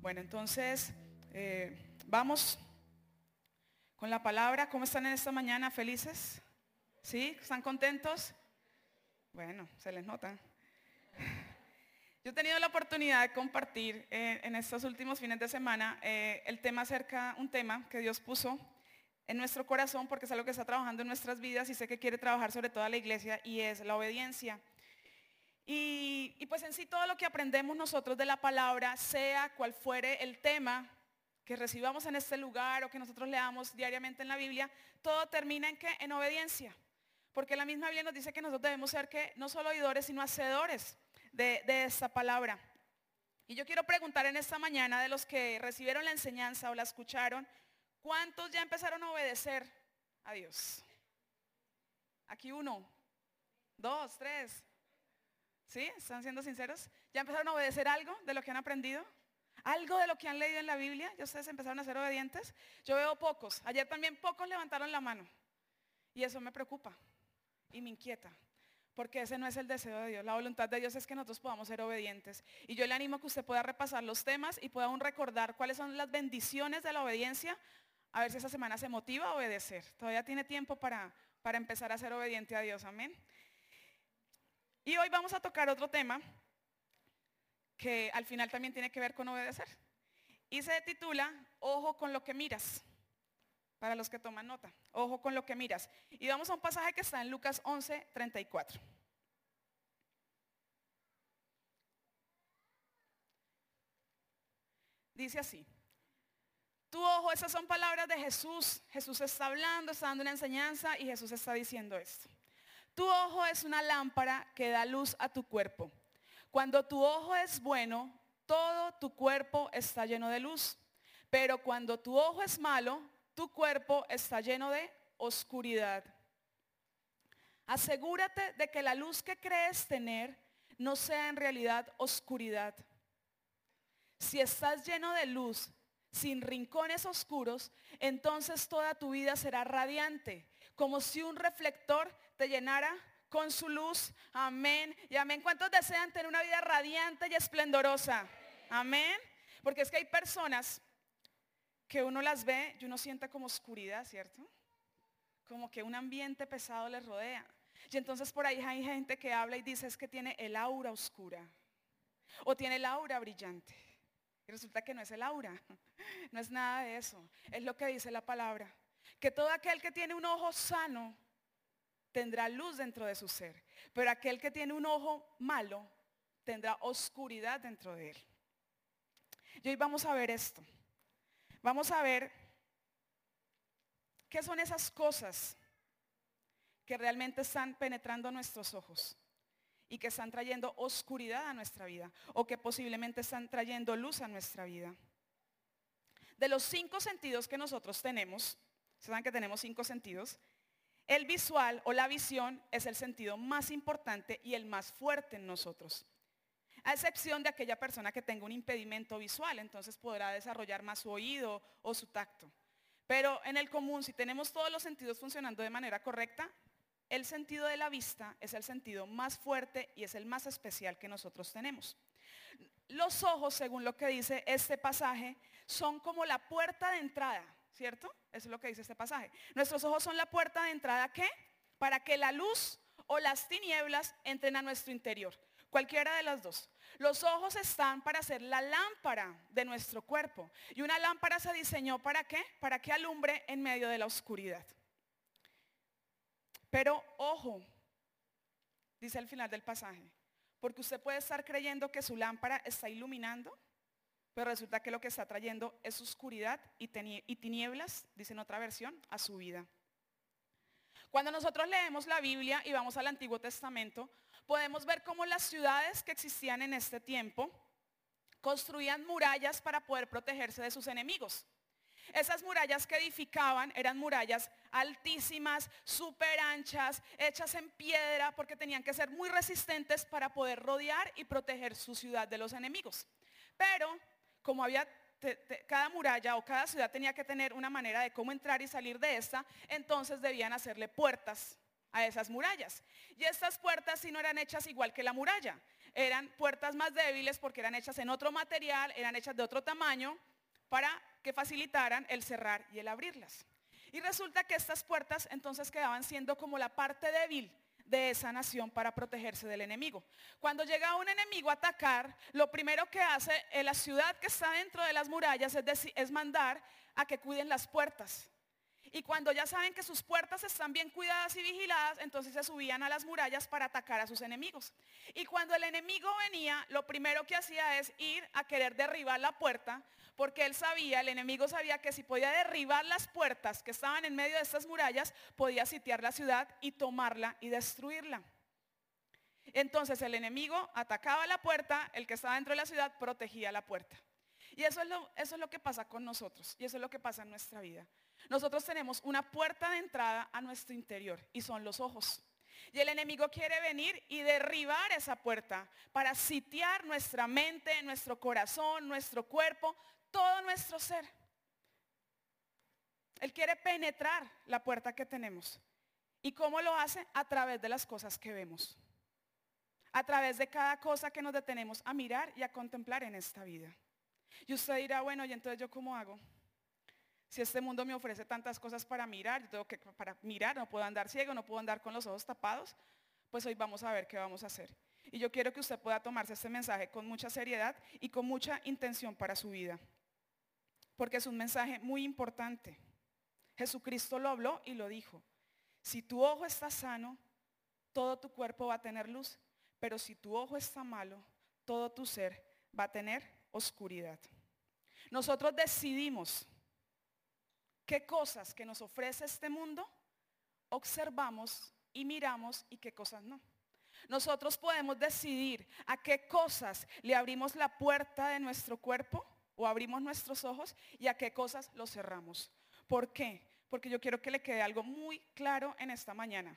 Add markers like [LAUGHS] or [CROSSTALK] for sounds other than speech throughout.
Bueno, entonces eh, vamos con la palabra. ¿Cómo están en esta mañana? ¿Felices? ¿Sí? ¿Están contentos? Bueno, se les nota. [LAUGHS] Yo he tenido la oportunidad de compartir eh, en estos últimos fines de semana eh, el tema acerca, un tema que Dios puso en nuestro corazón porque es algo que está trabajando en nuestras vidas y sé que quiere trabajar sobre toda la iglesia y es la obediencia. Y, pues en sí todo lo que aprendemos nosotros de la palabra, sea cual fuere el tema que recibamos en este lugar o que nosotros leamos diariamente en la Biblia, todo termina en qué? En obediencia. Porque la misma Biblia nos dice que nosotros debemos ser que no solo oidores, sino hacedores de, de esta palabra. Y yo quiero preguntar en esta mañana de los que recibieron la enseñanza o la escucharon, ¿cuántos ya empezaron a obedecer a Dios? Aquí uno, dos, tres, ¿Sí? ¿Están siendo sinceros? ¿Ya empezaron a obedecer algo de lo que han aprendido? ¿Algo de lo que han leído en la Biblia? ¿Ya ustedes empezaron a ser obedientes? Yo veo pocos. Ayer también pocos levantaron la mano. Y eso me preocupa y me inquieta. Porque ese no es el deseo de Dios. La voluntad de Dios es que nosotros podamos ser obedientes. Y yo le animo a que usted pueda repasar los temas y pueda aún recordar cuáles son las bendiciones de la obediencia. A ver si esa semana se motiva a obedecer. Todavía tiene tiempo para, para empezar a ser obediente a Dios. Amén. Y hoy vamos a tocar otro tema que al final también tiene que ver con obedecer. Y se titula Ojo con lo que miras. Para los que toman nota, ojo con lo que miras. Y vamos a un pasaje que está en Lucas 11, 34. Dice así. Tu ojo, esas son palabras de Jesús. Jesús está hablando, está dando una enseñanza y Jesús está diciendo esto. Tu ojo es una lámpara que da luz a tu cuerpo. Cuando tu ojo es bueno, todo tu cuerpo está lleno de luz. Pero cuando tu ojo es malo, tu cuerpo está lleno de oscuridad. Asegúrate de que la luz que crees tener no sea en realidad oscuridad. Si estás lleno de luz, sin rincones oscuros, entonces toda tu vida será radiante, como si un reflector te llenara con su luz. Amén. Y amén. ¿Cuántos desean tener una vida radiante y esplendorosa? Amén. Porque es que hay personas que uno las ve y uno siente como oscuridad, ¿cierto? Como que un ambiente pesado les rodea. Y entonces por ahí hay gente que habla y dice es que tiene el aura oscura. O tiene el aura brillante. Y resulta que no es el aura. [LAUGHS] No es nada de eso. Es lo que dice la palabra. Que todo aquel que tiene un ojo sano tendrá luz dentro de su ser. Pero aquel que tiene un ojo malo tendrá oscuridad dentro de él. Y hoy vamos a ver esto. Vamos a ver qué son esas cosas que realmente están penetrando nuestros ojos y que están trayendo oscuridad a nuestra vida o que posiblemente están trayendo luz a nuestra vida. De los cinco sentidos que nosotros tenemos, saben que tenemos cinco sentidos, el visual o la visión es el sentido más importante y el más fuerte en nosotros. A excepción de aquella persona que tenga un impedimento visual, entonces podrá desarrollar más su oído o su tacto. Pero en el común, si tenemos todos los sentidos funcionando de manera correcta, el sentido de la vista es el sentido más fuerte y es el más especial que nosotros tenemos. Los ojos, según lo que dice este pasaje, son como la puerta de entrada ¿cierto? Eso es lo que dice este pasaje. Nuestros ojos son la puerta de entrada, ¿qué? Para que la luz o las tinieblas entren a nuestro interior. Cualquiera de las dos. Los ojos están para ser la lámpara de nuestro cuerpo. Y una lámpara se diseñó para qué? Para que alumbre en medio de la oscuridad. Pero ojo, dice al final del pasaje, porque usted puede estar creyendo que su lámpara está iluminando pero resulta que lo que está trayendo es oscuridad y tinieblas, dice en otra versión, a su vida. Cuando nosotros leemos la Biblia y vamos al Antiguo Testamento, podemos ver cómo las ciudades que existían en este tiempo construían murallas para poder protegerse de sus enemigos. Esas murallas que edificaban eran murallas altísimas, súper anchas, hechas en piedra, porque tenían que ser muy resistentes para poder rodear y proteger su ciudad de los enemigos. Pero como había cada muralla o cada ciudad tenía que tener una manera de cómo entrar y salir de esta, entonces debían hacerle puertas a esas murallas. Y estas puertas si no eran hechas igual que la muralla. eran puertas más débiles porque eran hechas en otro material, eran hechas de otro tamaño para que facilitaran el cerrar y el abrirlas. Y resulta que estas puertas entonces quedaban siendo como la parte débil de esa nación para protegerse del enemigo. Cuando llega un enemigo a atacar, lo primero que hace en la ciudad que está dentro de las murallas es, es mandar a que cuiden las puertas. Y cuando ya saben que sus puertas están bien cuidadas y vigiladas, entonces se subían a las murallas para atacar a sus enemigos. Y cuando el enemigo venía, lo primero que hacía es ir a querer derribar la puerta, porque él sabía, el enemigo sabía que si podía derribar las puertas que estaban en medio de estas murallas, podía sitiar la ciudad y tomarla y destruirla. Entonces el enemigo atacaba la puerta, el que estaba dentro de la ciudad protegía la puerta. Y eso es, lo, eso es lo que pasa con nosotros y eso es lo que pasa en nuestra vida. Nosotros tenemos una puerta de entrada a nuestro interior y son los ojos. Y el enemigo quiere venir y derribar esa puerta para sitiar nuestra mente, nuestro corazón, nuestro cuerpo, todo nuestro ser. Él quiere penetrar la puerta que tenemos. ¿Y cómo lo hace? A través de las cosas que vemos. A través de cada cosa que nos detenemos a mirar y a contemplar en esta vida. Y usted dirá, bueno, ¿y entonces yo cómo hago? Si este mundo me ofrece tantas cosas para mirar, yo tengo que para mirar, no puedo andar ciego, no puedo andar con los ojos tapados, pues hoy vamos a ver qué vamos a hacer. Y yo quiero que usted pueda tomarse este mensaje con mucha seriedad y con mucha intención para su vida. Porque es un mensaje muy importante. Jesucristo lo habló y lo dijo. Si tu ojo está sano, todo tu cuerpo va a tener luz. Pero si tu ojo está malo, todo tu ser va a tener oscuridad. Nosotros decidimos qué cosas que nos ofrece este mundo observamos y miramos y qué cosas no. Nosotros podemos decidir a qué cosas le abrimos la puerta de nuestro cuerpo o abrimos nuestros ojos y a qué cosas los cerramos. ¿Por qué? Porque yo quiero que le quede algo muy claro en esta mañana.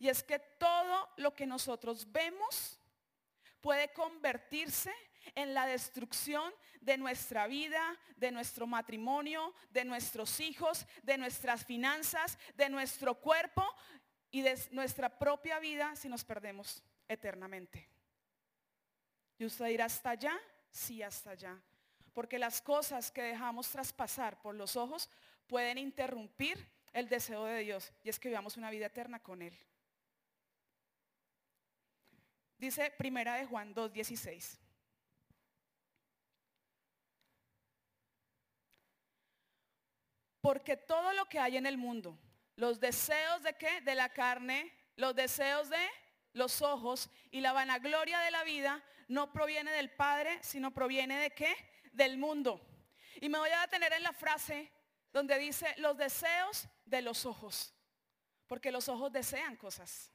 Y es que todo lo que nosotros vemos puede convertirse en la destrucción de nuestra vida, de nuestro matrimonio, de nuestros hijos, de nuestras finanzas, de nuestro cuerpo y de nuestra propia vida si nos perdemos eternamente. Y usted dirá, ¿hasta allá? Sí, hasta allá. Porque las cosas que dejamos traspasar por los ojos pueden interrumpir el deseo de Dios y es que vivamos una vida eterna con Él. Dice Primera de Juan 2.16. Porque todo lo que hay en el mundo, los deseos de qué? De la carne, los deseos de los ojos y la vanagloria de la vida no proviene del Padre, sino proviene de qué? Del mundo. Y me voy a detener en la frase donde dice los deseos de los ojos. Porque los ojos desean cosas.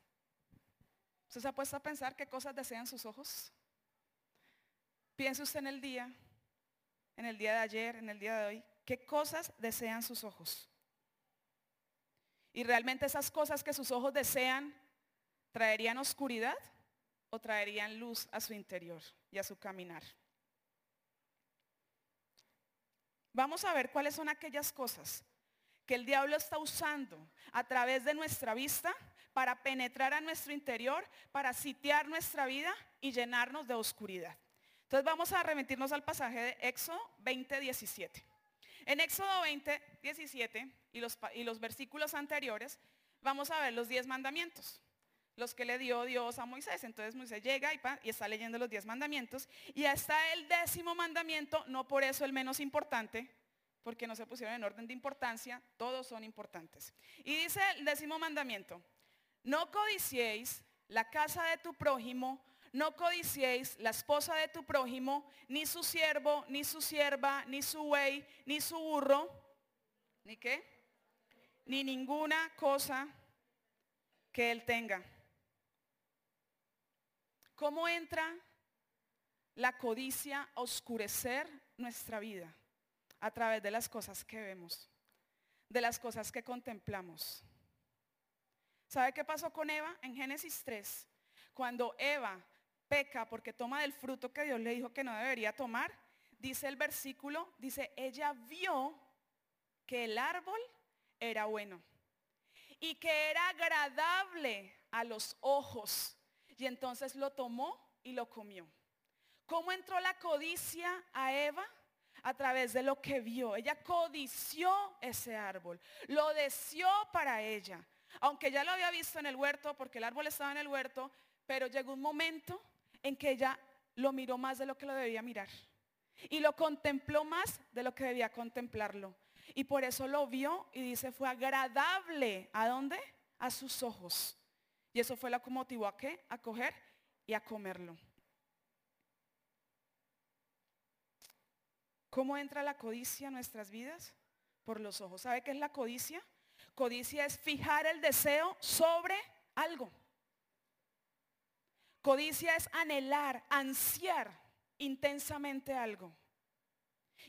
¿Usted se ha puesto a pensar qué cosas desean sus ojos? Piense usted en el día, en el día de ayer, en el día de hoy. ¿Qué cosas desean sus ojos? Y realmente esas cosas que sus ojos desean, ¿traerían oscuridad o traerían luz a su interior y a su caminar? Vamos a ver cuáles son aquellas cosas que el diablo está usando a través de nuestra vista para penetrar a nuestro interior, para sitiar nuestra vida y llenarnos de oscuridad. Entonces vamos a remitirnos al pasaje de Éxodo 20, 17. En Éxodo 20, 17 y los, versículos anteriores, vamos a ver los diez mandamientos, los que le dio Dios a Moisés. Entonces Moisés llega y, y está leyendo los diez mandamientos y hasta el décimo mandamiento, no por eso el menos importante, porque no se pusieron en orden de importancia, todos son importantes. Y dice el décimo mandamiento, no codiciéis la casa de tu prójimo, no codiciéis la esposa de tu prójimo, ni su siervo, ni su sierva, ni su buey, ni su burro, ni qué, ni ninguna cosa que él tenga. ¿Cómo entra la codicia a oscurecer nuestra vida? A través de las cosas que vemos, de las cosas que contemplamos. ¿Sabe qué pasó con Eva en Génesis 3? Cuando Eva peca porque toma del fruto que Dios le dijo que no debería tomar, dice el versículo, dice, ella vio que el árbol era bueno y que era agradable a los ojos. Y entonces lo tomó y lo comió. ¿Cómo entró la codicia a Eva? A través de lo que vio. Ella codició ese árbol, lo deseó para ella. Aunque ya lo había visto en el huerto, porque el árbol estaba en el huerto, pero llegó un momento en que ella lo miró más de lo que lo debía mirar. Y lo contempló más de lo que debía contemplarlo. Y por eso lo vio y dice, fue agradable. ¿A dónde? A sus ojos. Y eso fue lo que motivó a qué? A coger y a comerlo. ¿Cómo entra la codicia en nuestras vidas? Por los ojos. ¿Sabe qué es la codicia? Codicia es fijar el deseo sobre algo. Codicia es anhelar, ansiar intensamente algo.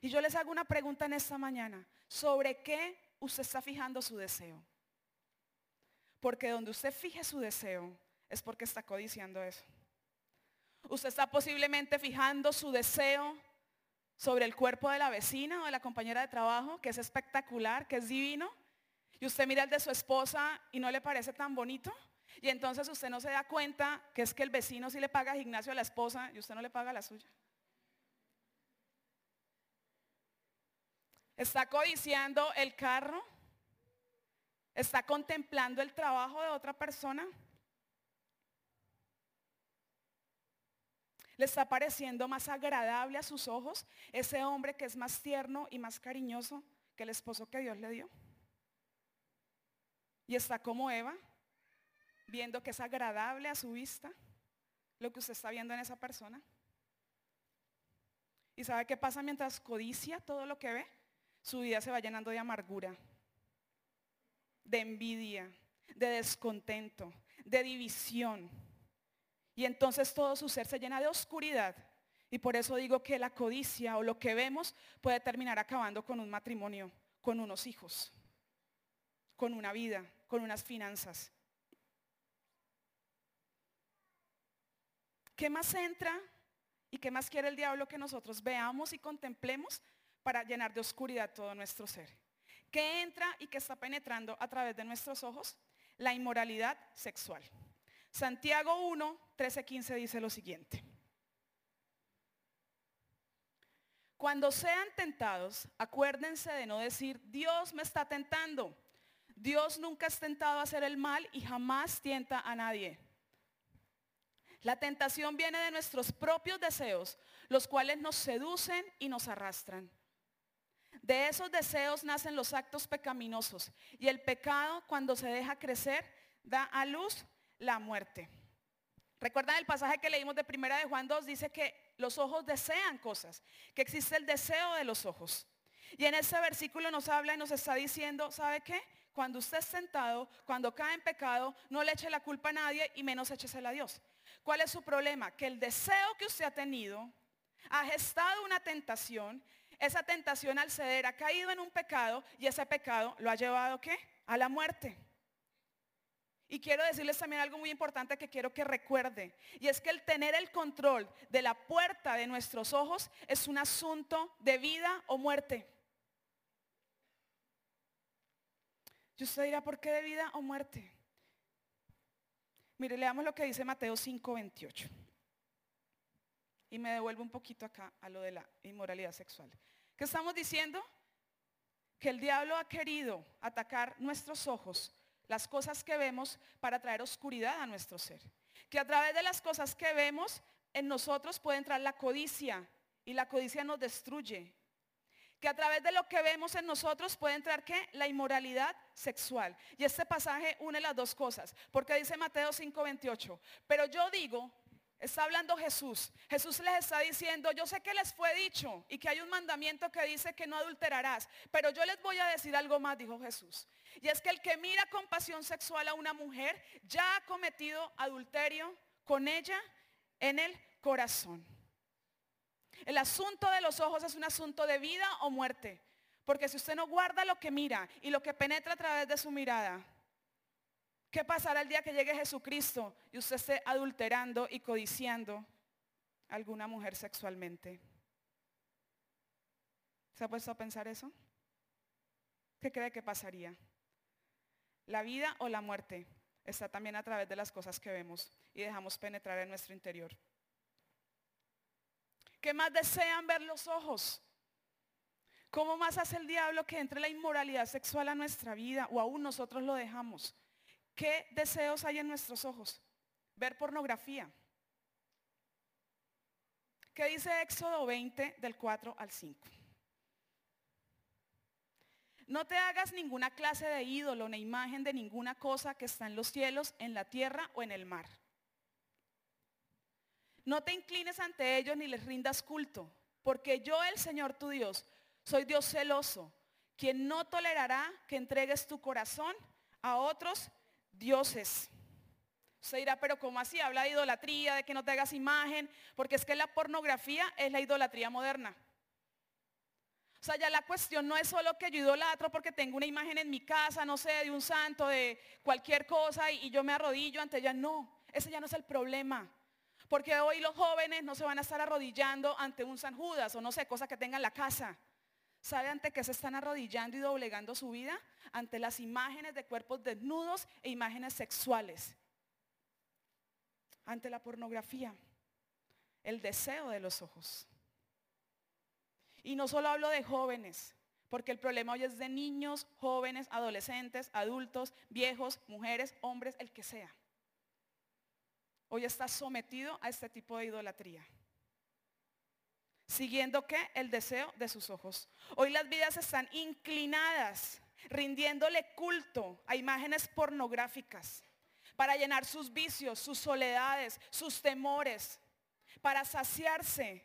Y yo les hago una pregunta en esta mañana. ¿Sobre qué usted está fijando su deseo? Porque donde usted fije su deseo es porque está codiciando eso. Usted está posiblemente fijando su deseo sobre el cuerpo de la vecina o de la compañera de trabajo, que es espectacular, que es divino. Y usted mira el de su esposa y no le parece tan bonito. Y entonces usted no se da cuenta que es que el vecino sí le paga gimnasio a la esposa y usted no le paga la suya. Está codiciando el carro. Está contemplando el trabajo de otra persona. Le está pareciendo más agradable a sus ojos ese hombre que es más tierno y más cariñoso que el esposo que Dios le dio. Y está como Eva, viendo que es agradable a su vista lo que usted está viendo en esa persona. ¿Y sabe qué pasa mientras codicia todo lo que ve? su vida se va llenando de amargura, de envidia, de descontento, de división. Y entonces todo su ser se llena de oscuridad. Y por eso digo que la codicia o lo que vemos puede terminar acabando con un matrimonio, con unos hijos, con una vida, con unas finanzas. ¿Qué más entra y qué más quiere el diablo que nosotros veamos y contemplemos? para llenar de oscuridad todo nuestro ser. ¿Qué entra y qué está penetrando a través de nuestros ojos? La inmoralidad sexual. Santiago 1, 13, 15 dice lo siguiente. Cuando sean tentados, acuérdense de no decir, Dios me está tentando. Dios nunca es tentado a hacer el mal y jamás tienta a nadie. La tentación viene de nuestros propios deseos, los cuales nos seducen y nos arrastran. De esos deseos nacen los actos pecaminosos y el pecado cuando se deja crecer da a luz la muerte. ¿Recuerdan el pasaje que leímos de primera de Juan 2? Dice que los ojos desean cosas, que existe el deseo de los ojos. Y en ese versículo nos habla y nos está diciendo, ¿sabe qué? Cuando usted es sentado, cuando cae en pecado, no le eche la culpa a nadie y menos échesela a Dios. ¿Cuál es su problema? Que el deseo que usted ha tenido ha gestado una tentación esa tentación al ceder ha caído en un pecado y ese pecado lo ha llevado ¿qué? A la muerte. Y quiero decirles también algo muy importante que quiero que recuerde. Y es que el tener el control de la puerta de nuestros ojos es un asunto de vida o muerte. Y usted dirá, ¿por qué de vida o muerte? Mire, leamos lo que dice Mateo 5:28. Y me devuelvo un poquito acá a lo de la inmoralidad sexual. ¿Qué estamos diciendo? Que el diablo ha querido atacar nuestros ojos, las cosas que vemos, para traer oscuridad a nuestro ser. Que a través de las cosas que vemos, en nosotros puede entrar la codicia y la codicia nos destruye. Que a través de lo que vemos en nosotros puede entrar qué? La inmoralidad sexual. Y este pasaje une las dos cosas, porque dice Mateo 5:28, pero yo digo Está hablando Jesús. Jesús les está diciendo, yo sé que les fue dicho y que hay un mandamiento que dice que no adulterarás, pero yo les voy a decir algo más, dijo Jesús. Y es que el que mira con pasión sexual a una mujer ya ha cometido adulterio con ella en el corazón. El asunto de los ojos es un asunto de vida o muerte. Porque si usted no guarda lo que mira y lo que penetra a través de su mirada, ¿Qué pasará el día que llegue Jesucristo y usted esté adulterando y codiciando a alguna mujer sexualmente? ¿Se ha puesto a pensar eso? ¿Qué cree que pasaría? La vida o la muerte está también a través de las cosas que vemos y dejamos penetrar en nuestro interior. ¿Qué más desean ver los ojos? ¿Cómo más hace el diablo que entre la inmoralidad sexual a nuestra vida o aún nosotros lo dejamos? ¿Qué deseos hay en nuestros ojos? Ver pornografía. ¿Qué dice Éxodo 20 del 4 al 5? No te hagas ninguna clase de ídolo ni imagen de ninguna cosa que está en los cielos, en la tierra o en el mar. No te inclines ante ellos ni les rindas culto, porque yo, el Señor tu Dios, soy Dios celoso, quien no tolerará que entregues tu corazón a otros dioses. Se dirá, pero ¿cómo así? Habla de idolatría, de que no te hagas imagen, porque es que la pornografía es la idolatría moderna. O sea, ya la cuestión no es solo que yo idolatro porque tengo una imagen en mi casa, no sé, de un santo, de cualquier cosa y, yo me arrodillo ante ella. No, ese ya no es el problema. Porque hoy los jóvenes no se van a estar arrodillando ante un San Judas o no sé, cosa que tengan en la casa. ¿Sabe ante qué se están arrodillando y doblegando su vida? Ante las imágenes de cuerpos desnudos e imágenes sexuales. Ante la pornografía. El deseo de los ojos. Y no solo hablo de jóvenes, porque el problema hoy es de niños, jóvenes, adolescentes, adultos, viejos, mujeres, hombres, el que sea. Hoy está sometido a este tipo de idolatría. Siguiendo qué? El deseo de sus ojos. Hoy las vidas están inclinadas, rindiéndole culto a imágenes pornográficas para llenar sus vicios, sus soledades, sus temores, para saciarse.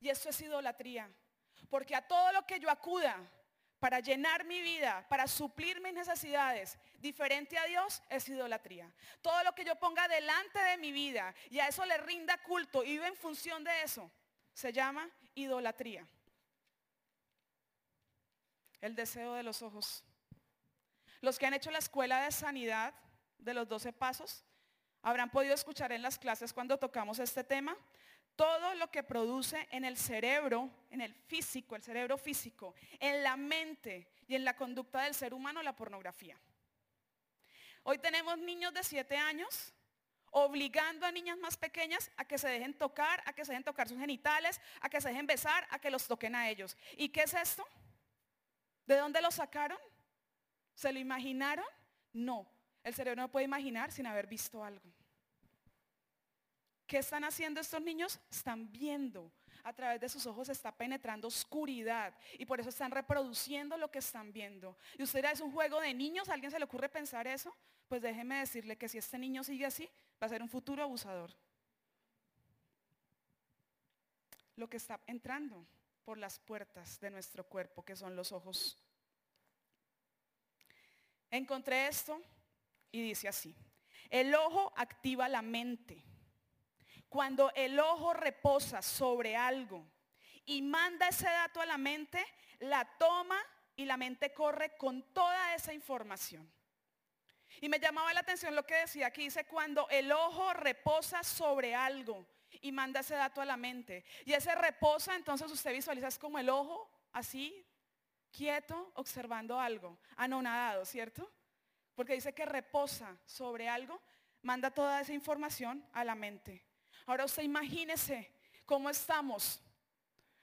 Y eso es idolatría. Porque a todo lo que yo acuda para llenar mi vida, para suplir mis necesidades, diferente a Dios, es idolatría. Todo lo que yo ponga delante de mi vida y a eso le rinda culto y vive en función de eso, se llama idolatría. El deseo de los ojos. Los que han hecho la escuela de sanidad de los 12 pasos habrán podido escuchar en las clases cuando tocamos este tema todo lo que produce en el cerebro, en el físico, el cerebro físico, en la mente y en la conducta del ser humano la pornografía. Hoy tenemos niños de 7 años obligando a niñas más pequeñas a que se dejen tocar, a que se dejen tocar sus genitales, a que se dejen besar, a que los toquen a ellos. ¿Y qué es esto? ¿De dónde lo sacaron? ¿Se lo imaginaron? No, el cerebro no puede imaginar sin haber visto algo. ¿Qué están haciendo estos niños? Están viendo. A través de sus ojos está penetrando oscuridad y por eso están reproduciendo lo que están viendo. Y usted es un juego de niños, ¿a alguien se le ocurre pensar eso? Pues déjeme decirle que si este niño sigue así, va a ser un futuro abusador. Lo que está entrando por las puertas de nuestro cuerpo, que son los ojos. Encontré esto y dice así, el ojo activa la mente cuando el ojo reposa sobre algo y manda ese dato a la mente, la toma y la mente corre con toda esa información. Y me llamaba la atención lo que decía aquí, dice cuando el ojo reposa sobre algo y manda ese dato a la mente. Y ese reposa, entonces usted visualiza, es como el ojo así, quieto, observando algo, anonadado, ¿cierto? Porque dice que reposa sobre algo, manda toda esa información a la mente. Ahora usted imagínese cómo estamos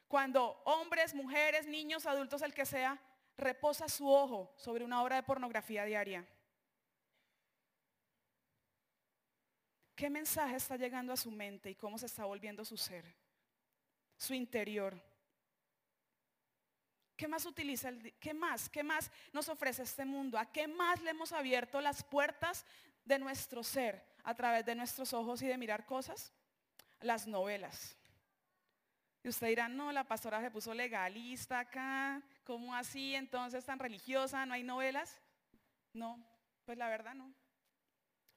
cuando hombres, mujeres, niños, adultos, el que sea, reposa su ojo sobre una obra de pornografía diaria. ¿Qué mensaje está llegando a su mente y cómo se está volviendo su ser? Su interior. ¿Qué más utiliza el, qué más, qué más nos ofrece este mundo? ¿A qué más le hemos abierto las puertas de nuestro ser a través de nuestros ojos y de mirar cosas? Las novelas. Y usted dirá, no, la pastora se puso legalista acá, ¿cómo así entonces tan religiosa? ¿No hay novelas? No, pues la verdad no.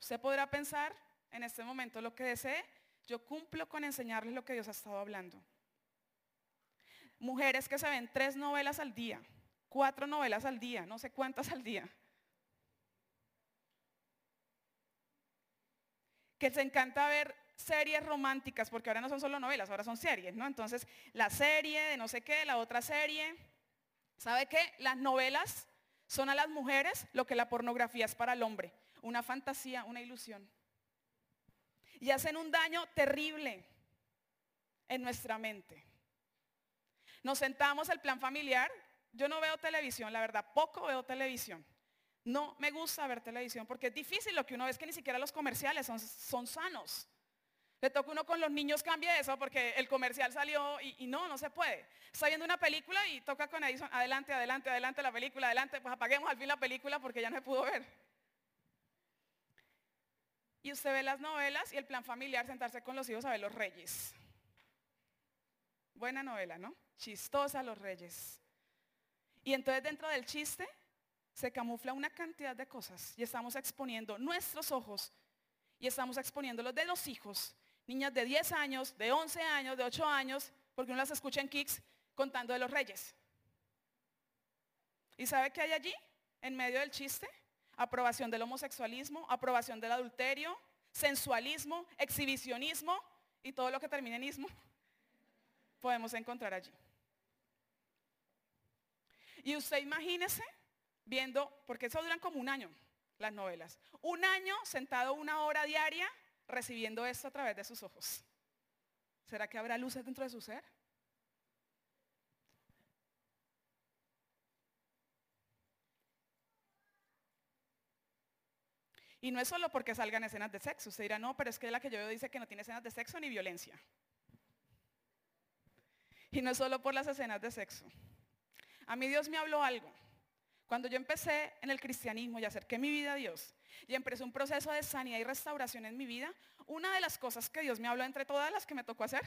Usted podrá pensar en este momento lo que desee, yo cumplo con enseñarles lo que Dios ha estado hablando. Mujeres que se ven tres novelas al día, cuatro novelas al día, no sé cuántas al día. Que se encanta ver series románticas, porque ahora no son solo novelas, ahora son series, ¿no? Entonces, la serie de no sé qué, la otra serie. ¿Sabe qué? Las novelas son a las mujeres lo que la pornografía es para el hombre. Una fantasía, una ilusión. Y hacen un daño terrible. en nuestra mente. Nos sentamos el plan familiar. Yo no veo televisión, la verdad, poco veo televisión. No me gusta ver televisión porque es difícil lo que uno ve es que ni siquiera los comerciales son sanos. Le toca uno con los niños cambie eso porque el comercial salió y, no, no se puede. Está viendo una película y toca con Edison, adelante, adelante, adelante la película, adelante, pues apaguemos al fin la película porque ya no se pudo ver. Y usted ve las novelas y el plan familiar, sentarse con los hijos a ver los reyes. Buena novela, ¿no? Chistosa los reyes. Y entonces dentro del chiste se camufla una cantidad de cosas y estamos exponiendo nuestros ojos y estamos exponiendo los de los hijos niñas de 10 años, de 11 años, de 8 años, porque uno las escucha en Kicks contando de los reyes. ¿Y sabe qué hay allí? En medio del chiste, aprobación del homosexualismo, aprobación del adulterio, sensualismo, exhibicionismo y todo lo que termine en ismo, [LAUGHS] podemos encontrar allí. Y usted imagínese viendo, porque eso duran como un año, las novelas, un año sentado una hora diaria recibiendo esto a través de sus ojos? ¿Será que habrá luces dentro de su ser? Y no es solo porque salgan escenas de sexo. Usted dirá, no, pero es que la que yo veo dice que no tiene escenas de sexo ni violencia. Y no es solo por las escenas de sexo. A mí Dios me habló algo. Cuando yo empecé en el cristianismo y acerqué mi vida a Dios y empecé un proceso de sanidad y restauración en mi vida, una de las cosas que Dios me habló entre todas las que me tocó hacer,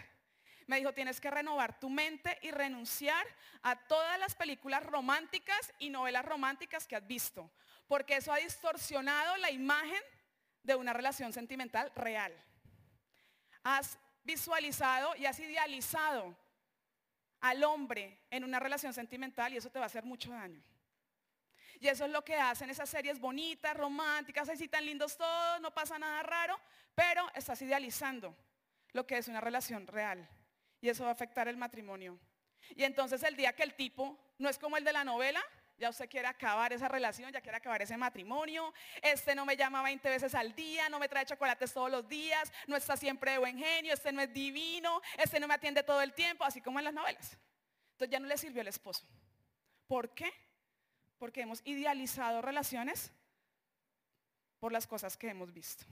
me dijo, tienes que renovar tu mente y renunciar a todas las películas románticas y novelas románticas que has visto, porque eso ha distorsionado la imagen de una relación sentimental real. Has visualizado y has idealizado al hombre en una relación sentimental y eso te va a hacer mucho daño. Y eso es lo que hacen esas series bonitas, románticas, así tan lindos todos, no pasa nada raro, pero estás idealizando lo que es una relación real. Y eso va a afectar el matrimonio. Y entonces el día que el tipo no es como el de la novela, ya usted quiere acabar esa relación, ya quiere acabar ese matrimonio, este no me llama 20 veces al día, no me trae chocolates todos los días, no está siempre de buen genio, este no es divino, este no me atiende todo el tiempo, así como en las novelas. Entonces ya no le sirvió el esposo. ¿Por qué? Porque hemos idealizado relaciones por las cosas que hemos visto.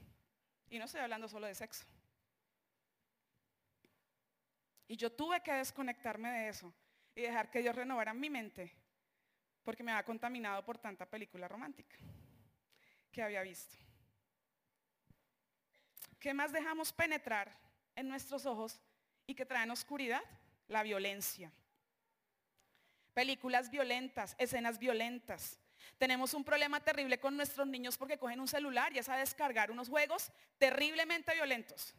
Y no estoy hablando solo de sexo. Y yo tuve que desconectarme de eso y dejar que Dios renovara mi mente, porque me había contaminado por tanta película romántica que había visto. ¿Qué más dejamos penetrar en nuestros ojos y que traen oscuridad? La violencia películas violentas, escenas violentas. Tenemos un problema terrible con nuestros niños porque cogen un celular y es a descargar unos juegos terriblemente violentos.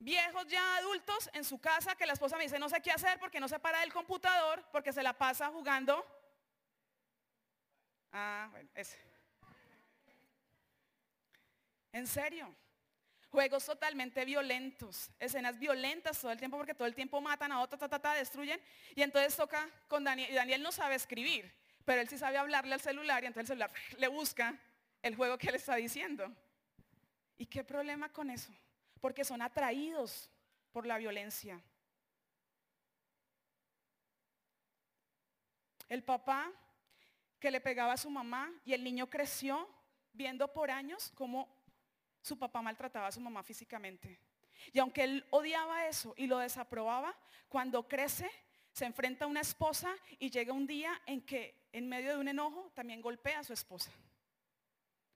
Viejos ya adultos en su casa que la esposa me dice no sé qué hacer porque no se para del computador porque se la pasa jugando. Ah, bueno, ese. En serio. Juegos totalmente violentos, escenas violentas todo el tiempo porque todo el tiempo matan a otro, ta, destruyen. Y entonces toca con Daniel, y Daniel no sabe escribir, pero él sí sabe hablarle al celular y entonces el celular [LAUGHS] le busca el juego que él está diciendo. ¿Y qué problema con eso? Porque son atraídos por la violencia. El papá que le pegaba a su mamá y el niño creció viendo por años cómo su papá maltrataba a su mamá físicamente. Y aunque él odiaba eso y lo desaprobaba, cuando crece se enfrenta a una esposa y llega un día en que en medio de un enojo también golpea a su esposa.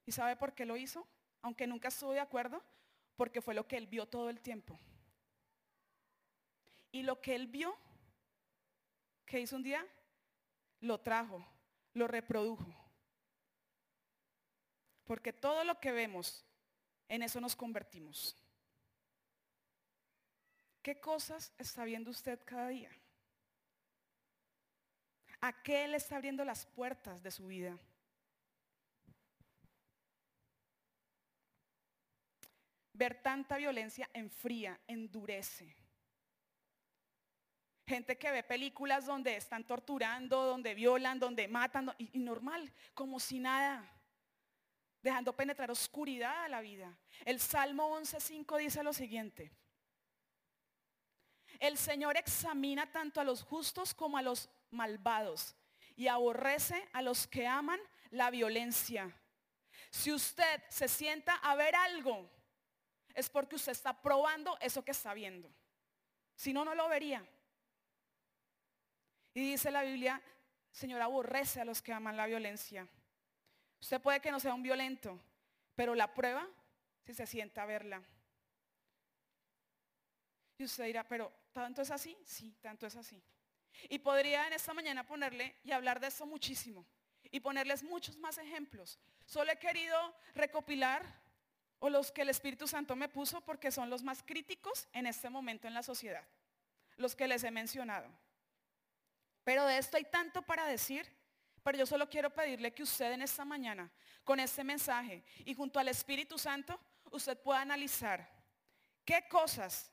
¿Y sabe por qué lo hizo? Aunque nunca estuvo de acuerdo, porque fue lo que él vio todo el tiempo. Y lo que él vio, que hizo un día, lo trajo, lo reprodujo. Porque todo lo que vemos en eso nos convertimos. ¿Qué cosas está viendo usted cada día? ¿A qué le está abriendo las puertas de su vida? Ver tanta violencia enfría, endurece. Gente que ve películas donde están torturando, donde violan, donde matan, y, y normal, como si nada dejando penetrar oscuridad a la vida. El Salmo 11.5 dice lo siguiente. El Señor examina tanto a los justos como a los malvados y aborrece a los que aman la violencia. Si usted se sienta a ver algo, es porque usted está probando eso que está viendo. Si no, no lo vería. Y dice la Biblia, Señor aborrece a los que aman la violencia. Usted puede que no sea un violento, pero la prueba si se sienta a verla. Y usted dirá, pero ¿tanto es así? Sí, tanto es así. Y podría en esta mañana ponerle y hablar de esto muchísimo. Y ponerles muchos más ejemplos. Solo he querido recopilar o los que el Espíritu Santo me puso porque son los más críticos en este momento en la sociedad. Los que les he mencionado. Pero de esto hay tanto para decir, pero yo solo quiero pedirle que usted en esta mañana, con este mensaje y junto al Espíritu Santo, usted pueda analizar qué cosas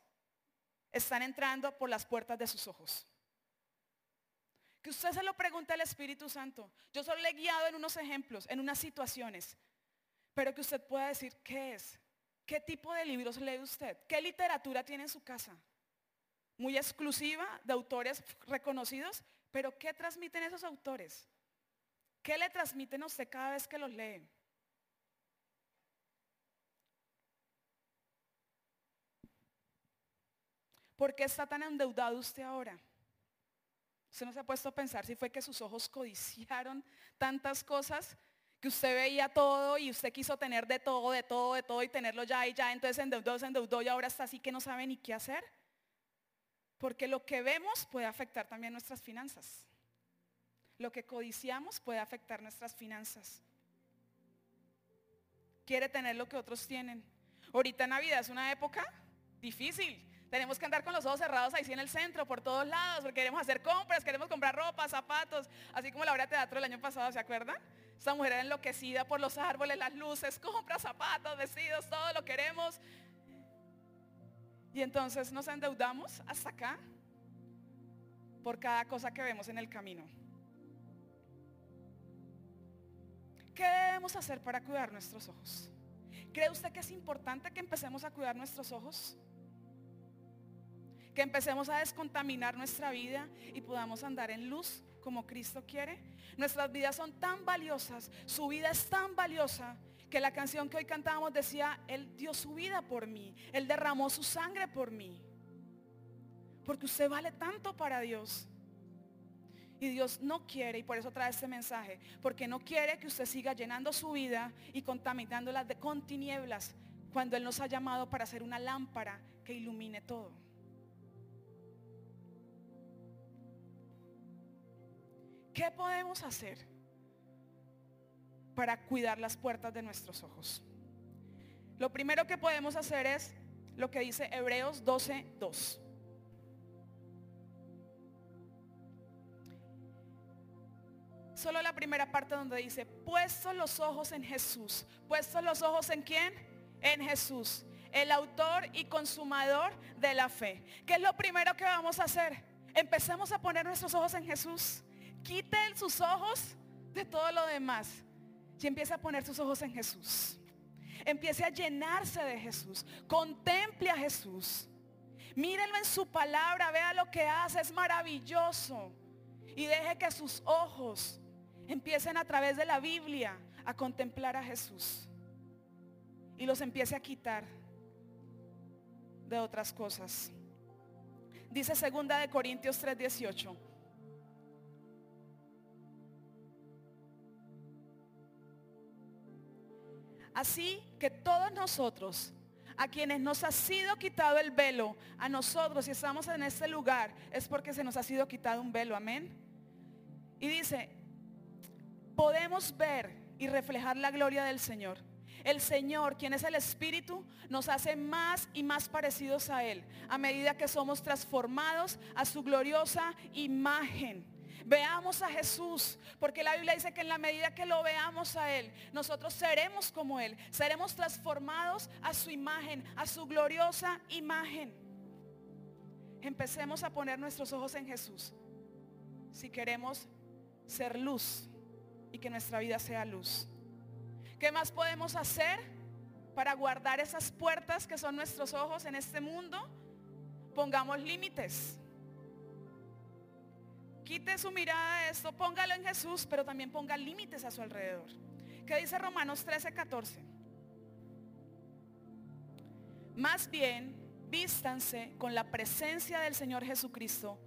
están entrando por las puertas de sus ojos. Que usted se lo pregunte al Espíritu Santo. Yo solo le he guiado en unos ejemplos, en unas situaciones, pero que usted pueda decir qué es, qué tipo de libros lee usted, qué literatura tiene en su casa. Muy exclusiva de autores reconocidos, pero ¿qué transmiten esos autores? ¿Qué le transmiten a usted cada vez que los lee? ¿Por qué está tan endeudado usted ahora? Usted no se ha puesto a pensar si fue que sus ojos codiciaron tantas cosas que usted veía todo y usted quiso tener de todo, de todo, de todo y tenerlo ya y ya, entonces endeudó, se endeudó y ahora está así que no sabe ni qué hacer. Porque lo que vemos puede afectar también nuestras finanzas. Lo que codiciamos puede afectar nuestras finanzas. Quiere tener lo que otros tienen. Ahorita Navidad es una época difícil. Tenemos que andar con los ojos cerrados ahí sí en el centro, por todos lados, porque queremos hacer compras, queremos comprar ropa, zapatos, así como la obra de teatro el año pasado, ¿se acuerdan? Esta mujer enloquecida por los árboles, las luces, compras, zapatos, vestidos, todo lo queremos. Y entonces nos endeudamos hasta acá por cada cosa que vemos en el camino. ¿Qué debemos hacer para cuidar nuestros ojos? ¿Cree usted que es importante que empecemos a cuidar nuestros ojos? Que empecemos a descontaminar nuestra vida y podamos andar en luz como Cristo quiere. Nuestras vidas son tan valiosas, su vida es tan valiosa que la canción que hoy cantábamos decía, Él dio su vida por mí, Él derramó su sangre por mí. Porque usted vale tanto para Dios. Y Dios no quiere, y por eso trae este mensaje, porque no quiere que usted siga llenando su vida y contaminándola de, con tinieblas, cuando Él nos ha llamado para hacer una lámpara que ilumine todo. ¿Qué podemos hacer? para cuidar las puertas de nuestros ojos. Lo primero que podemos hacer es lo que dice Hebreos 12, Solo la primera parte donde dice, puestos los ojos en Jesús. ¿Puestos los ojos en quién? En Jesús, el autor y consumador de la fe. ¿Qué es lo primero que vamos a hacer? Empecemos a poner nuestros ojos en Jesús. Quiten sus ojos de todo lo demás y empiece a poner sus ojos en Jesús. Empiece a llenarse de Jesús. Contemple a Jesús. Mírenlo en su palabra, vea lo que hace, es maravilloso. Y deje que sus ojos empiecen a través de la Biblia a contemplar a Jesús. Y los empiece a quitar de otras cosas. Dice segunda de Corintios 3:18. Así que todos nosotros, a quienes nos ha sido quitado el velo, a nosotros si estamos en este lugar, es porque se nos ha sido quitado un velo, amén. Y dice, podemos ver y reflejar la gloria del Señor. El Señor, quien es el Espíritu, nos hace más y más parecidos a Él a medida que somos transformados a su gloriosa imagen. Veamos a Jesús, porque la Biblia dice que en la medida que lo veamos a Él, nosotros seremos como Él, seremos transformados a su imagen, a su gloriosa imagen. Empecemos a poner nuestros ojos en Jesús si queremos ser luz y que nuestra vida sea luz. ¿Qué más podemos hacer para guardar esas puertas que son nuestros ojos en este mundo? Pongamos límites. Quite su mirada de esto, póngalo en Jesús, pero también ponga límites a su alrededor. ¿Qué dice Romanos 13, 14? Más bien, vístanse con la presencia del Señor Jesucristo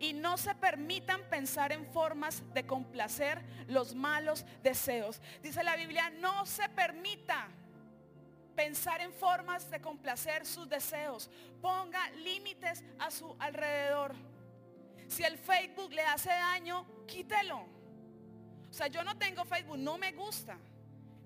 y no se permitan pensar en formas de complacer los malos deseos. Dice la Biblia, no se permita pensar en formas de complacer sus deseos. Ponga límites a su alrededor. Si el Facebook le hace daño, quítelo. O sea, yo no tengo Facebook, no me gusta.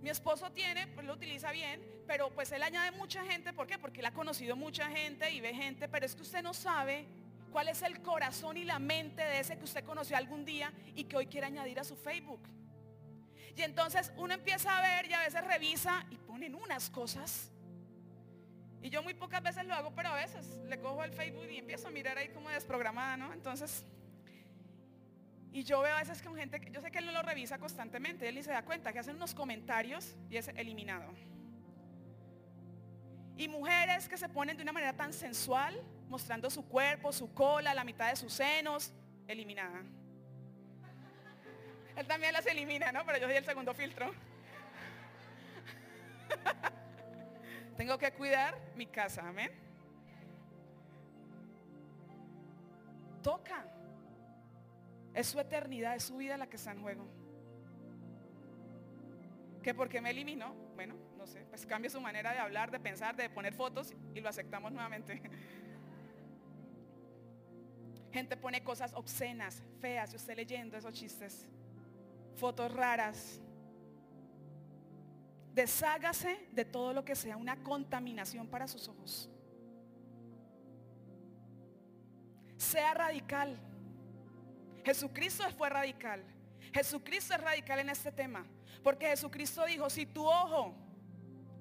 Mi esposo tiene, pues lo utiliza bien, pero pues él añade mucha gente. ¿Por qué? Porque él ha conocido mucha gente y ve gente, pero es que usted no sabe cuál es el corazón y la mente de ese que usted conoció algún día y que hoy quiere añadir a su Facebook. Y entonces uno empieza a ver y a veces revisa y ponen unas cosas. Y yo muy pocas veces lo hago, pero a veces le cojo el Facebook y empiezo a mirar ahí como desprogramada, ¿no? Entonces, y yo veo a veces que gente, yo sé que él no lo revisa constantemente, él ni se da cuenta que hacen unos comentarios y es eliminado. Y mujeres que se ponen de una manera tan sensual, mostrando su cuerpo, su cola, la mitad de sus senos, eliminada. [LAUGHS] Él también las elimina, ¿no? Pero yo soy el segundo filtro. [LAUGHS] Tengo que cuidar mi casa, amén. Toca. Es su eternidad, es su vida la que está en juego. ¿Que porque me eliminó? Bueno, no sé, pues cambia su manera de hablar, de pensar, de poner fotos y lo aceptamos nuevamente. [LAUGHS] Gente pone cosas obscenas, feas, y usted leyendo esos chistes, fotos raras. Deshágase de todo lo que sea una contaminación para sus ojos. Sea radical. Jesucristo fue radical. Jesucristo es radical en este tema. Porque Jesucristo dijo, si tu ojo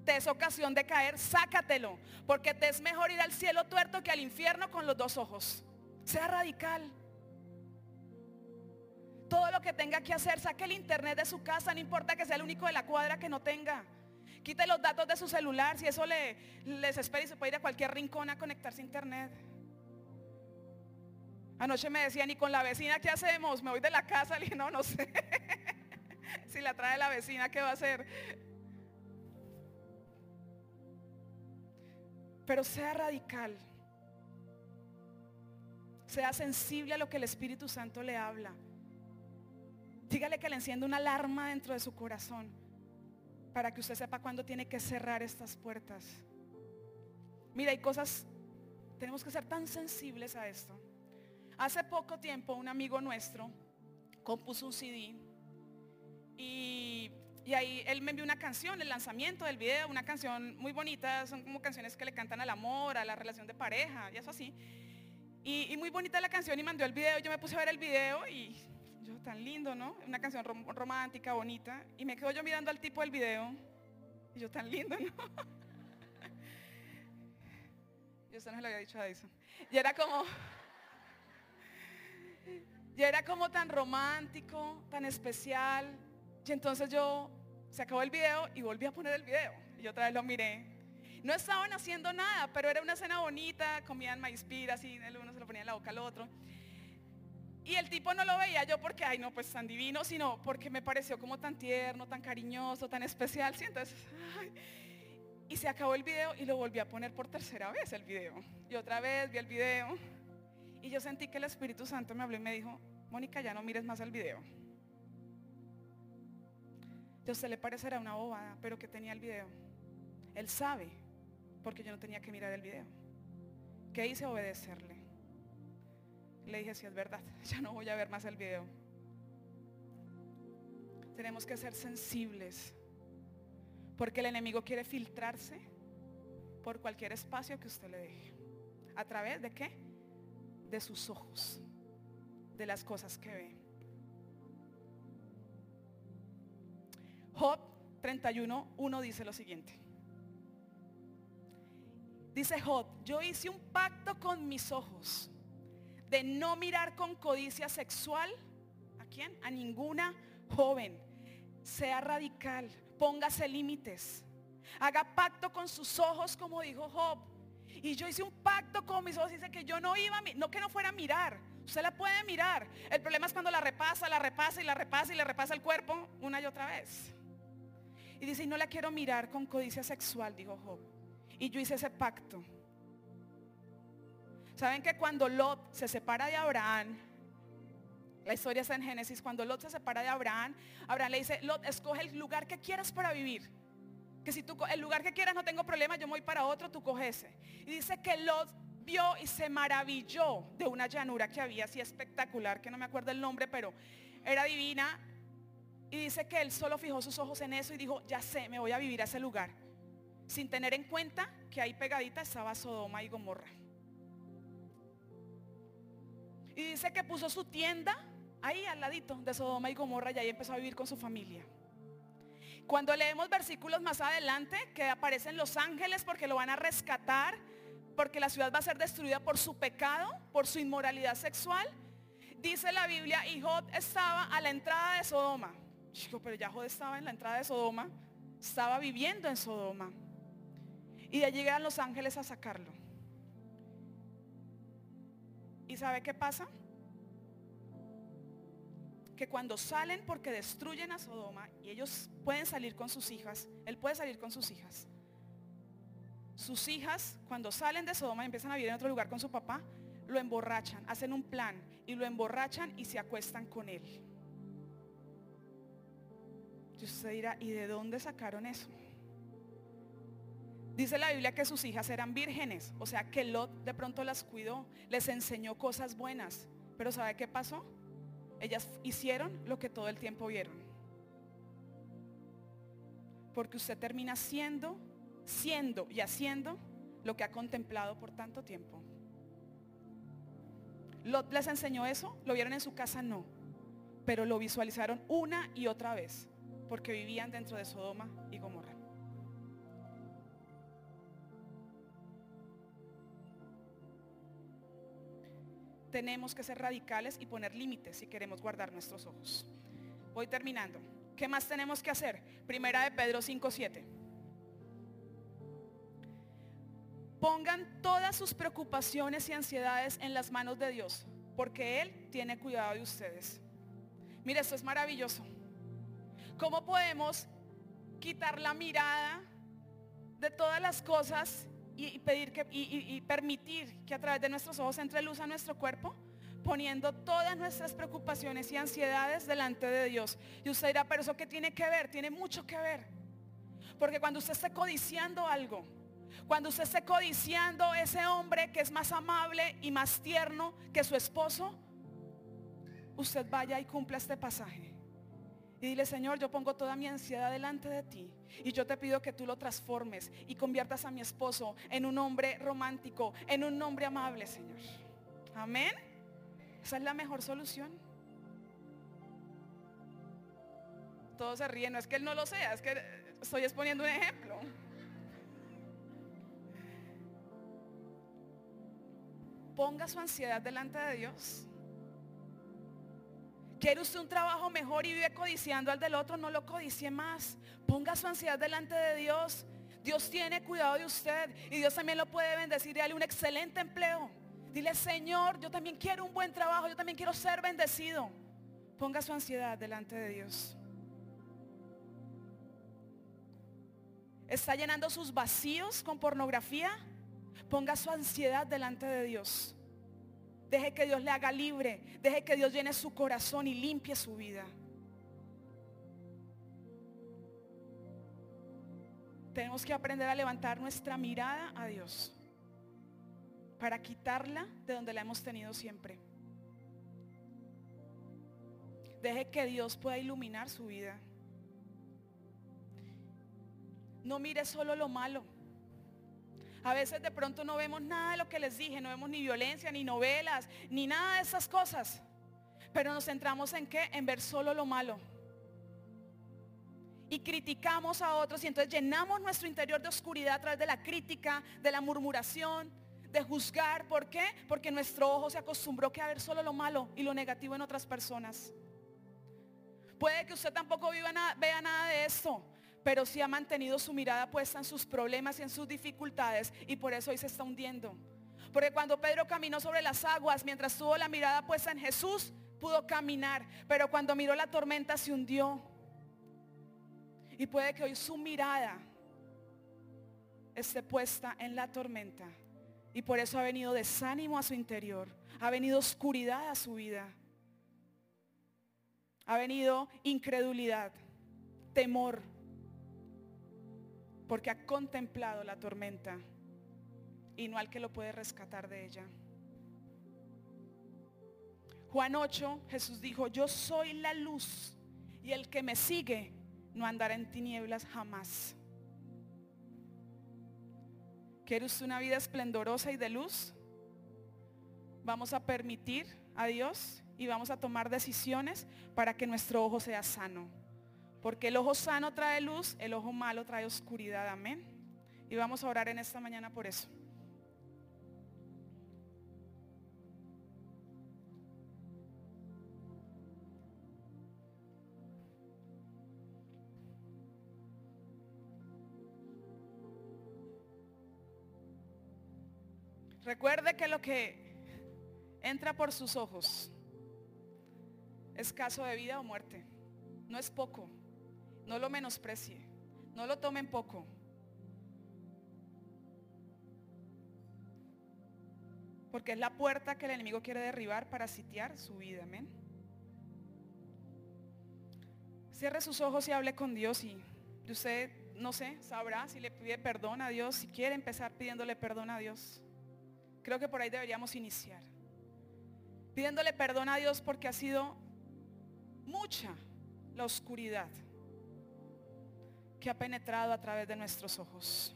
te es ocasión de caer, sácatelo. Porque te es mejor ir al cielo tuerto que al infierno con los dos ojos. Sea radical. Todo lo que tenga que hacer, saque el internet de su casa, no importa que sea el único de la cuadra que no tenga. Quite los datos de su celular, si eso le, les espera y se puede ir a cualquier rincón a conectarse a internet. Anoche me decían, ¿y con la vecina qué hacemos? Me voy de la casa, [LAUGHS] le dije, no, no sé. [LAUGHS] si la trae la vecina, ¿qué va a hacer? Pero sea radical. Sea sensible a lo que el Espíritu Santo le habla. Dígale que le encienda una alarma dentro de su corazón para que usted sepa cuándo tiene que cerrar estas puertas. Mira, hay cosas, tenemos que ser tan sensibles a esto. Hace poco tiempo un amigo nuestro compuso un CD y, y, ahí él me envió una canción, el lanzamiento del video, una canción muy bonita, son como canciones que le cantan al amor, a la relación de pareja y eso así. Y, muy bonita la canción y mandó el video, yo me puse a ver el video y yo, tan lindo, ¿no? Una canción romántica, bonita. Y me quedo yo mirando al tipo del video. Y yo, tan lindo, [LAUGHS] ¿no? Yo eso no se lo había dicho a Edison. Y era como... Y era como tan romántico, tan especial. Y entonces yo, se acabó el video y volví a poner el video. Y otra vez lo miré. No estaban haciendo nada, pero era una escena bonita, comían maíz pira, así, el uno en la boca al otro. Y el tipo no lo veía yo porque, ay no, pues tan divino, sino porque me pareció como tan tierno, tan cariñoso, tan especial. ¿sí? Entonces, y se acabó el video y lo volví a poner por tercera vez el video. Y otra vez vi el video. Y yo sentí que el Espíritu Santo me habló y me dijo, Mónica, ya no mires más el video. Yo se le parecerá una bobada, pero que tenía el video. Él sabe, porque yo no tenía que mirar el video. ¿Qué hice? Obedecerle. Le dije, si es verdad, [LAUGHS] ya no voy a ver más el video. Tenemos que ser sensibles. Porque el enemigo quiere filtrarse por cualquier espacio que usted le deje. ¿A través de qué? De sus ojos. De las cosas que ve. Job 31, 1 dice lo siguiente. Dice Job, yo hice un pacto con mis ojos de no mirar con codicia sexual. ¿A quién? A ninguna joven. Sea radical. Póngase límites. Haga pacto con sus ojos como dijo Job. Y yo hice un pacto con mis ojos. Dice que yo no iba, a no que no fuera a mirar. Usted la puede mirar. El problema es cuando la repasa, la repasa y la repasa y le repasa el cuerpo una y otra vez. Y dice, y no la quiero mirar con codicia sexual, dijo Job. Y yo hice ese pacto. ¿Saben que cuando Lot se separa de Abraham, la historia está en Génesis, cuando Lot se separa de Abraham, Abraham le dice, Lot, escoge el lugar que quieras para vivir. Que si tú, el lugar que quieras no tengo problema, yo me voy para otro, tú coge ese. Y dice que Lot vio y se maravilló de una llanura que había así espectacular, que no me acuerdo el nombre, pero era divina. Y dice que él solo fijó sus ojos en eso y dijo, ya sé, me voy a vivir a ese lugar. Sin tener en cuenta que ahí pegadita estaba Sodoma y Gomorra. Y dice que puso su tienda ahí al ladito de Sodoma y Gomorra y ahí empezó a vivir con su familia. Cuando leemos versículos más adelante que aparecen los ángeles porque lo van a rescatar, porque la ciudad va a ser destruida por su pecado, por su inmoralidad sexual, dice la Biblia, y Jod estaba a la entrada de Sodoma. Chico, pero ya Jod estaba en la entrada de Sodoma, estaba viviendo en Sodoma. Y de allí llegan los ángeles a sacarlo. ¿Y sabe qué pasa? Que cuando salen porque destruyen a Sodoma y ellos pueden salir con sus hijas, él puede salir con sus hijas. Sus hijas, cuando salen de Sodoma y empiezan a vivir en otro lugar con su papá, lo emborrachan, hacen un plan y lo emborrachan y se acuestan con él. Y usted dirá, ¿y de dónde sacaron eso? Dice la Biblia que sus hijas eran vírgenes, o sea que Lot de pronto las cuidó, les enseñó cosas buenas. Pero ¿sabe qué pasó? Ellas hicieron lo que todo el tiempo vieron. Porque usted termina siendo, siendo y haciendo lo que ha contemplado por tanto tiempo. Lot les enseñó eso, lo vieron en su casa, no. Pero lo visualizaron una y otra vez, porque vivían dentro de Sodoma y Gomorra. Tenemos que ser radicales y poner límites si queremos guardar nuestros ojos. Voy terminando. ¿Qué más tenemos que hacer? Primera de Pedro 5.7. Pongan todas sus preocupaciones y ansiedades en las manos de Dios, porque Él tiene cuidado de ustedes. Mire, esto es maravilloso. ¿Cómo podemos quitar la mirada de todas las cosas y, pedir que, y, permitir que a través de nuestros ojos entre luz a nuestro cuerpo, poniendo todas nuestras preocupaciones y ansiedades delante de Dios. Y usted dirá, pero eso que tiene que ver, tiene mucho que ver. Porque cuando usted esté codiciando algo, cuando usted esté codiciando ese hombre que es más amable y más tierno que su esposo, usted vaya y cumpla este pasaje. Y dile, Señor, yo pongo toda mi ansiedad delante de ti. Y yo te pido que tú lo transformes y conviertas a mi esposo en un hombre romántico, en un hombre amable, Señor. Amén. Esa es la mejor solución. Todos se ríen, no es que él no lo sea, es que estoy exponiendo un ejemplo. Ponga su ansiedad delante de Dios. ¿Quiere usted un trabajo mejor y vive codiciando al del otro? No lo codicie más. Ponga su ansiedad delante de Dios. Dios tiene cuidado de usted y Dios también lo puede bendecir y darle un excelente empleo. Dile, Señor, yo también quiero un buen trabajo, yo también quiero ser bendecido. Ponga su ansiedad delante de Dios. ¿Está llenando sus vacíos con pornografía? Ponga su ansiedad delante de Dios. Deje que Dios le haga libre. Deje que Dios llene su corazón y limpie su vida. Tenemos que aprender a levantar nuestra mirada a Dios para quitarla de donde la hemos tenido siempre. Deje que Dios pueda iluminar su vida. No mire solo lo malo. A veces de pronto no vemos nada de lo que les dije, no vemos ni violencia, ni novelas, ni nada de esas cosas. Pero nos centramos en qué? En ver solo lo malo. Y criticamos a otros y entonces llenamos nuestro interior de oscuridad a través de la crítica, de la murmuración, de juzgar. ¿Por qué? Porque nuestro ojo se acostumbró a ver solo lo malo y lo negativo en otras personas. Puede que usted tampoco vea nada de esto, pero sí ha mantenido su mirada puesta en sus problemas y en sus dificultades y por eso hoy se está hundiendo. Porque cuando Pedro caminó sobre las aguas, mientras tuvo la mirada puesta en Jesús, pudo caminar, pero cuando miró la tormenta se hundió. Y puede que hoy su mirada esté puesta en la tormenta. Y por eso ha venido desánimo a su interior. Ha venido oscuridad a su vida. Ha venido incredulidad, temor. Porque ha contemplado la tormenta y no al que lo puede rescatar de ella. Juan 8, Jesús dijo, yo soy la luz y el que me sigue no andará en tinieblas jamás. ¿Quiere usted una vida esplendorosa y de luz? Vamos a permitir a Dios y vamos a tomar decisiones para que nuestro ojo sea sano. Porque el ojo sano trae luz, el ojo malo trae oscuridad. Amén. Y vamos a orar en esta mañana por eso. Recuerde que lo que entra por sus ojos es caso de vida o muerte. No es poco. No lo menosprecie. No lo tomen poco. Porque es la puerta que el enemigo quiere derribar para sitiar su vida. Amén. Cierre sus ojos y hable con Dios y usted, no sé, sabrá si le pide perdón a Dios, si quiere empezar pidiéndole perdón a Dios. Creo que por ahí deberíamos iniciar. Pidiéndole perdón a Dios porque ha sido mucha la oscuridad que ha penetrado a través de nuestros ojos.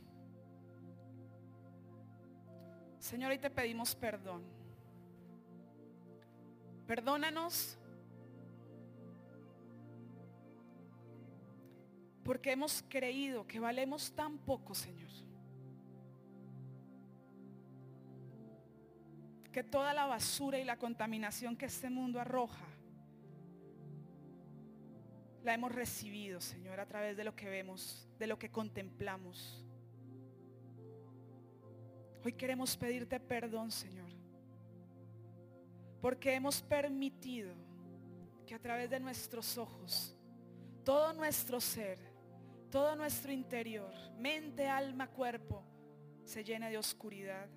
Señor, hoy te pedimos perdón. Perdónanos porque hemos creído que valemos tan poco, Señor. que toda la basura y la contaminación que este mundo arroja, la hemos recibido, Señor, a través de lo que vemos, de lo que contemplamos. Hoy queremos pedirte perdón, Señor, porque hemos permitido que a través de nuestros ojos, todo nuestro ser, todo nuestro interior, mente, alma, cuerpo, se llene de oscuridad.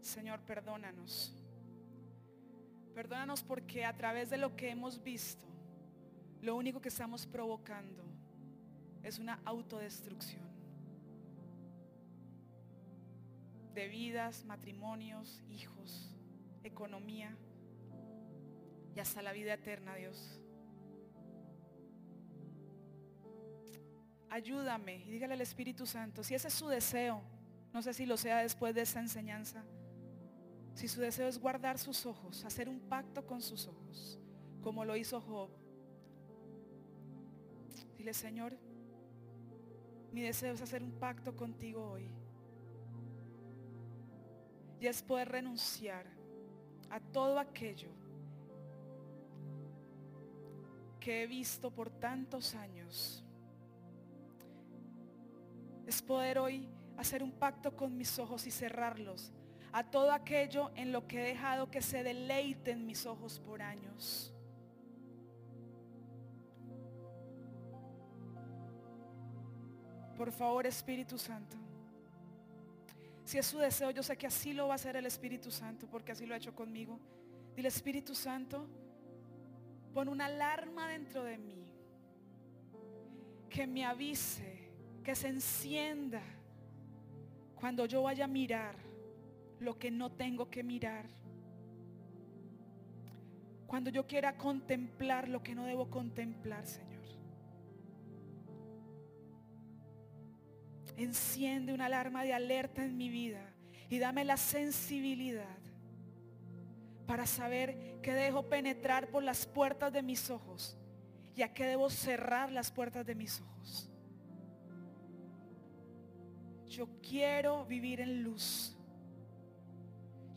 Señor, perdónanos. Perdónanos porque a través de lo que hemos visto, lo único que estamos provocando es una autodestrucción de vidas, matrimonios, hijos, economía y hasta la vida eterna, Dios. Ayúdame y dígale al Espíritu Santo, si ese es su deseo, no sé si lo sea después de esta enseñanza, si su deseo es guardar sus ojos, hacer un pacto con sus ojos, como lo hizo Job, dile Señor, mi deseo es hacer un pacto contigo hoy. Y es poder renunciar a todo aquello que he visto por tantos años. Es poder hoy hacer un pacto con mis ojos y cerrarlos a todo aquello en lo que he dejado que se deleiten mis ojos por años. Por favor, Espíritu Santo. Si es su deseo, yo sé que así lo va a hacer el Espíritu Santo, porque así lo ha hecho conmigo. Dile, Espíritu Santo, pon una alarma dentro de mí que me avise, que se encienda cuando yo vaya a mirar lo que no tengo que mirar. Cuando yo quiera contemplar lo que no debo contemplar, Señor. Enciende una alarma de alerta en mi vida y dame la sensibilidad para saber que dejo penetrar por las puertas de mis ojos y a qué debo cerrar las puertas de mis ojos. Yo quiero vivir en luz.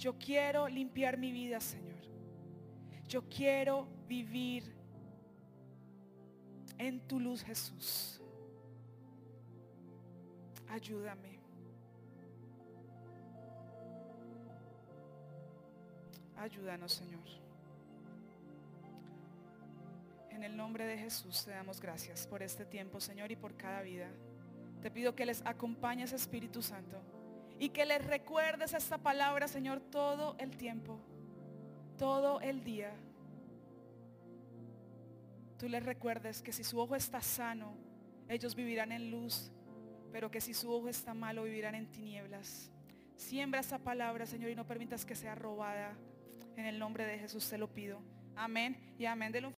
Yo quiero limpiar mi vida, Señor. Yo quiero vivir en tu luz, Jesús. Ayúdame. Ayúdanos, Señor. En el nombre de Jesús te damos gracias por este tiempo, Señor, y por cada vida. Te pido que les acompañes, Espíritu Santo, y que les recuerdes esta palabra, Señor, todo el tiempo, todo el día. Tú les recuerdes que si su ojo está sano, ellos vivirán en luz, pero que si su ojo está malo, vivirán en tinieblas. Siembra esa palabra, Señor, y no permitas que sea robada. En el nombre de Jesús te lo pido. Amén y amén.